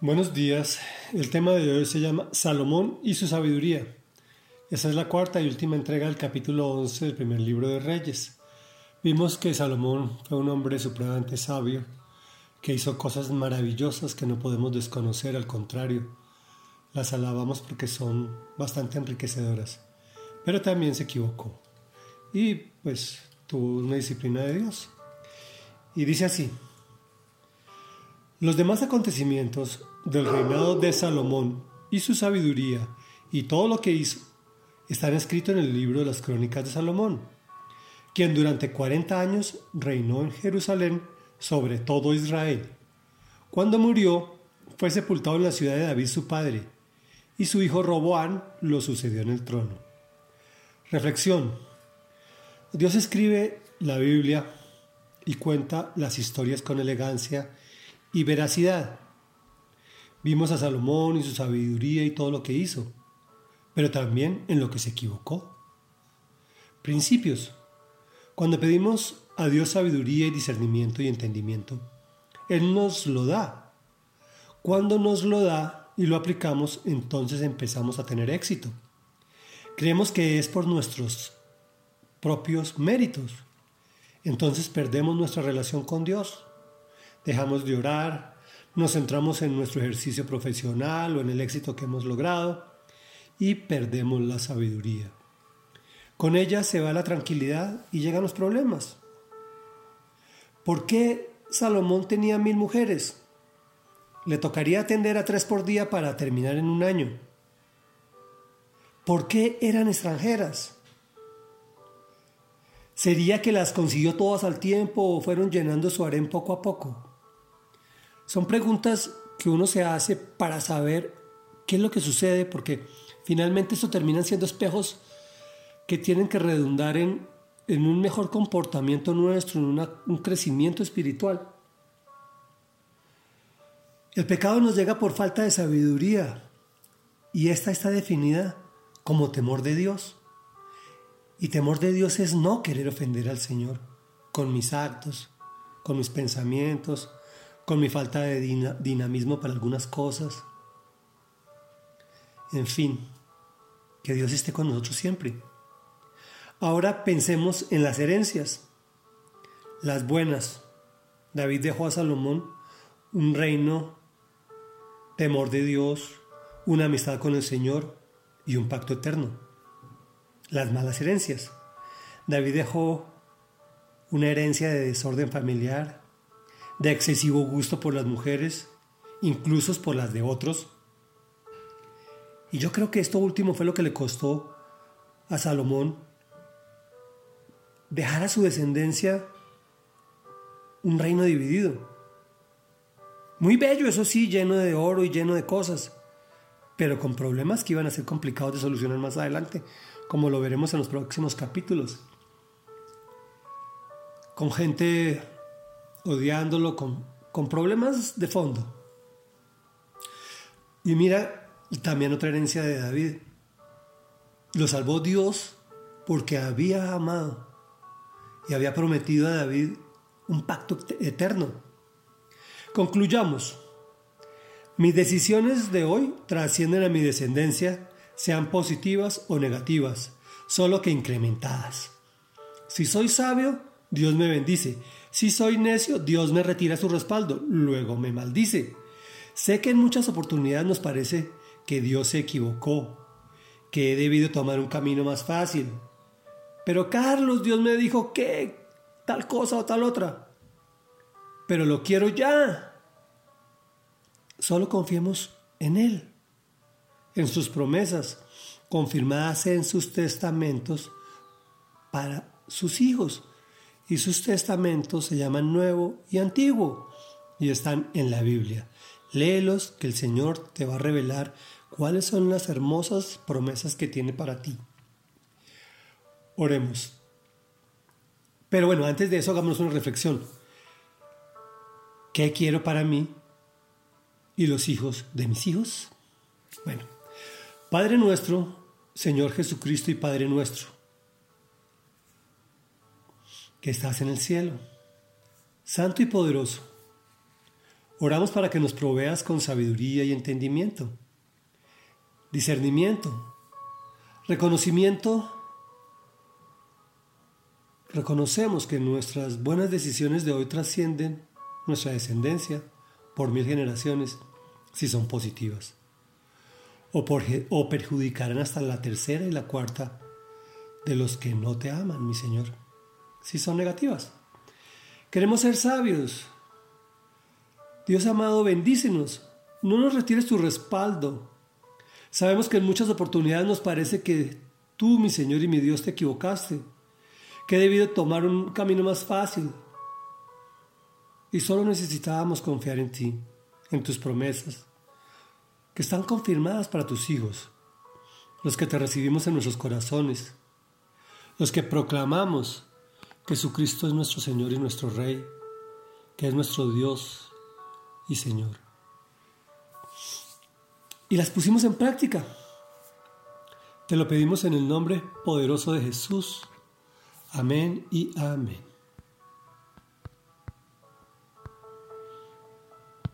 Buenos días. El tema de hoy se llama Salomón y su sabiduría. Esa es la cuarta y última entrega del capítulo 11 del primer libro de Reyes. Vimos que Salomón fue un hombre supremamente sabio, que hizo cosas maravillosas que no podemos desconocer, al contrario, las alabamos porque son bastante enriquecedoras. Pero también se equivocó y pues tuvo una disciplina de Dios. Y dice así, los demás acontecimientos del reinado de Salomón y su sabiduría y todo lo que hizo están escritos en el libro de las crónicas de Salomón, quien durante 40 años reinó en Jerusalén sobre todo Israel. Cuando murió, fue sepultado en la ciudad de David su padre, y su hijo Roboán lo sucedió en el trono. Reflexión. Dios escribe la Biblia y cuenta las historias con elegancia y veracidad. Vimos a Salomón y su sabiduría y todo lo que hizo, pero también en lo que se equivocó. Principios. Cuando pedimos a Dios sabiduría y discernimiento y entendimiento, Él nos lo da. Cuando nos lo da y lo aplicamos, entonces empezamos a tener éxito. Creemos que es por nuestros propios méritos. Entonces perdemos nuestra relación con Dios dejamos de orar, nos centramos en nuestro ejercicio profesional o en el éxito que hemos logrado y perdemos la sabiduría. Con ella se va la tranquilidad y llegan los problemas. ¿Por qué Salomón tenía mil mujeres? Le tocaría atender a tres por día para terminar en un año. ¿Por qué eran extranjeras? ¿Sería que las consiguió todas al tiempo o fueron llenando su harén poco a poco? Son preguntas que uno se hace para saber qué es lo que sucede, porque finalmente eso terminan siendo espejos que tienen que redundar en, un mejor comportamiento nuestro, en un crecimiento espiritual. El pecado nos llega por falta de sabiduría y esta está definida como temor de Dios. Y temor de Dios es no querer ofender al Señor con mis actos, con mis pensamientos, con mi falta de dinamismo para algunas cosas. En fin, que Dios esté con nosotros siempre. Ahora pensemos en las herencias, las buenas. David dejó a Salomón un reino, temor de Dios, una amistad con el Señor y un pacto eterno. Las malas herencias. David dejó una herencia de desorden familiar, de excesivo gusto por las mujeres, incluso por las de otros. Y yo creo que esto último fue lo que le costó a Salomón dejar a su descendencia un reino dividido. Muy bello, eso sí, lleno de oro y lleno de cosas, pero con problemas que iban a ser complicados de solucionar más adelante, como lo veremos en los próximos capítulos. Con gente odiándolo con, con problemas de fondo. Y mira, también otra herencia de David. Lo salvó Dios porque había amado y había prometido a David un pacto eterno. Concluyamos. Mis decisiones de hoy trascienden a mi descendencia, sean positivas o negativas, solo que incrementadas. Si soy sabio, Dios me bendice. Si soy necio, Dios me retira su respaldo, luego me maldice. Sé que en muchas oportunidades nos parece que Dios se equivocó, que he debido tomar un camino más fácil. Pero Carlos, Dios me dijo que tal cosa o tal otra. Pero lo quiero ya. Solo confiemos en Él, en sus promesas, confirmadas en sus testamentos para sus hijos y sus testamentos se llaman Nuevo y Antiguo y están en la Biblia. Léelos que el Señor te va a revelar cuáles son las hermosas promesas que tiene para ti. Oremos. Pero bueno, antes de eso hagamos una reflexión. ¿Qué quiero para mí y los hijos de mis hijos? Bueno, Padre nuestro, Señor Jesucristo y Padre nuestro, que estás en el cielo, santo y poderoso. Oramos para que nos proveas con sabiduría y entendimiento, discernimiento, reconocimiento. Reconocemos que nuestras buenas decisiones de hoy trascienden nuestra descendencia por mil generaciones si son positivas, o, perjudicarán hasta la tercera y la cuarta de los que no te aman, mi Señor, si son negativas. Queremos ser sabios. Dios amado, bendícenos. No nos retires tu respaldo. Sabemos que en muchas oportunidades nos parece que tú, mi Señor y mi Dios, te equivocaste, que he debido tomar un camino más fácil. Y solo necesitábamos confiar en ti, en tus promesas, que están confirmadas para tus hijos, los que te recibimos en nuestros corazones, los que proclamamos Jesucristo es nuestro Señor y nuestro Rey, que es nuestro Dios y Señor. Y las pusimos en práctica. Te lo pedimos en el nombre poderoso de Jesús. Amén y amén.